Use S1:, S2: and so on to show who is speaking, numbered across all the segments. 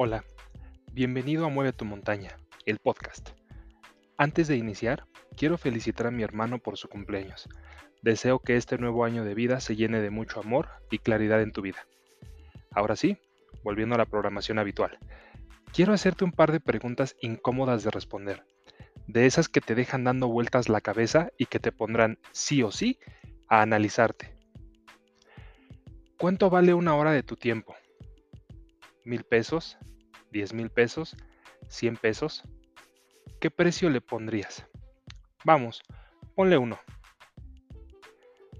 S1: Hola, bienvenido a Mueve tu montaña, el podcast. Antes de iniciar, quiero felicitar a mi hermano por su cumpleaños. Deseo que este nuevo año de vida se llene de mucho amor y claridad en tu vida. Ahora sí, volviendo a la programación habitual. Quiero hacerte un par de preguntas incómodas de responder, de esas que te dejan dando vueltas la cabeza y que te pondrán sí o sí a analizarte. ¿Cuánto vale una hora de tu tiempo? ¿Mil pesos? ¿Diez mil pesos? ¿Cien pesos? ¿Qué precio le pondrías? Vamos, ponle uno.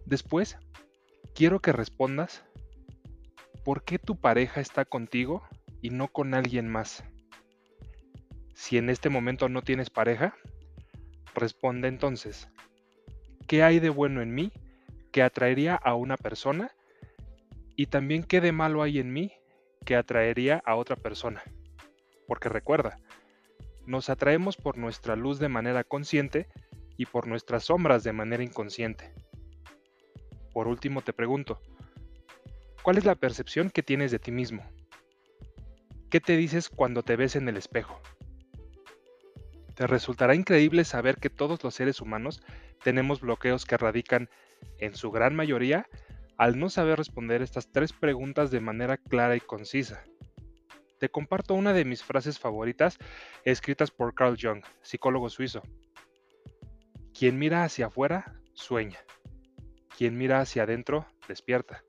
S1: Después, quiero que respondas por qué tu pareja está contigo y no con alguien más. Si en este momento no tienes pareja, responde entonces, ¿qué hay de bueno en mí que atraería a una persona? Y también qué de malo hay en mí que atraería a otra persona. Porque recuerda, nos atraemos por nuestra luz de manera consciente y por nuestras sombras de manera inconsciente. Por último te pregunto, ¿cuál es la percepción que tienes de ti mismo? ¿Qué te dices cuando te ves en el espejo? Te resultará increíble saber que todos los seres humanos tenemos bloqueos que radican, en su gran mayoría, al no saber responder estas tres preguntas de manera clara y concisa. Te comparto una de mis frases favoritas escritas por Carl Jung, psicólogo suizo. Quien mira hacia afuera, sueña. Quien mira hacia adentro, despierta.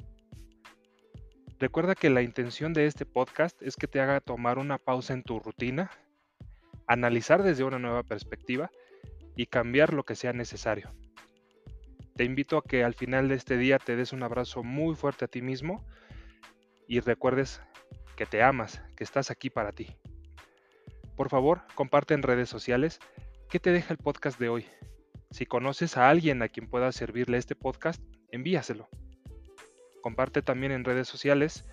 S1: Recuerda que la intención de este podcast es que te haga tomar una pausa en tu rutina, analizar desde una nueva perspectiva y cambiar lo que sea necesario. Te invito a que al final de este día te des un abrazo muy fuerte a ti mismo y recuerdes que te amas, que estás aquí para ti. Por favor, comparte en redes sociales qué te deja el podcast de hoy. Si conoces a alguien a quien pueda servirle este podcast, envíaselo. Comparte también en redes sociales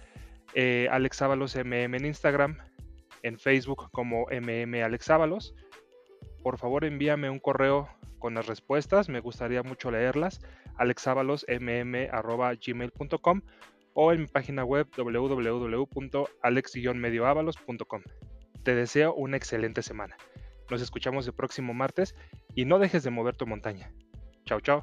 S1: eh, Alex MM en Instagram, en Facebook como MM Alex Por favor envíame un correo con las respuestas, me gustaría mucho leerlas, alexavalosmm.gmail.com o en mi página web www.alex-medioavalos.com. Te deseo una excelente semana. Nos escuchamos el próximo martes y no dejes de mover tu montaña. Chao, chao.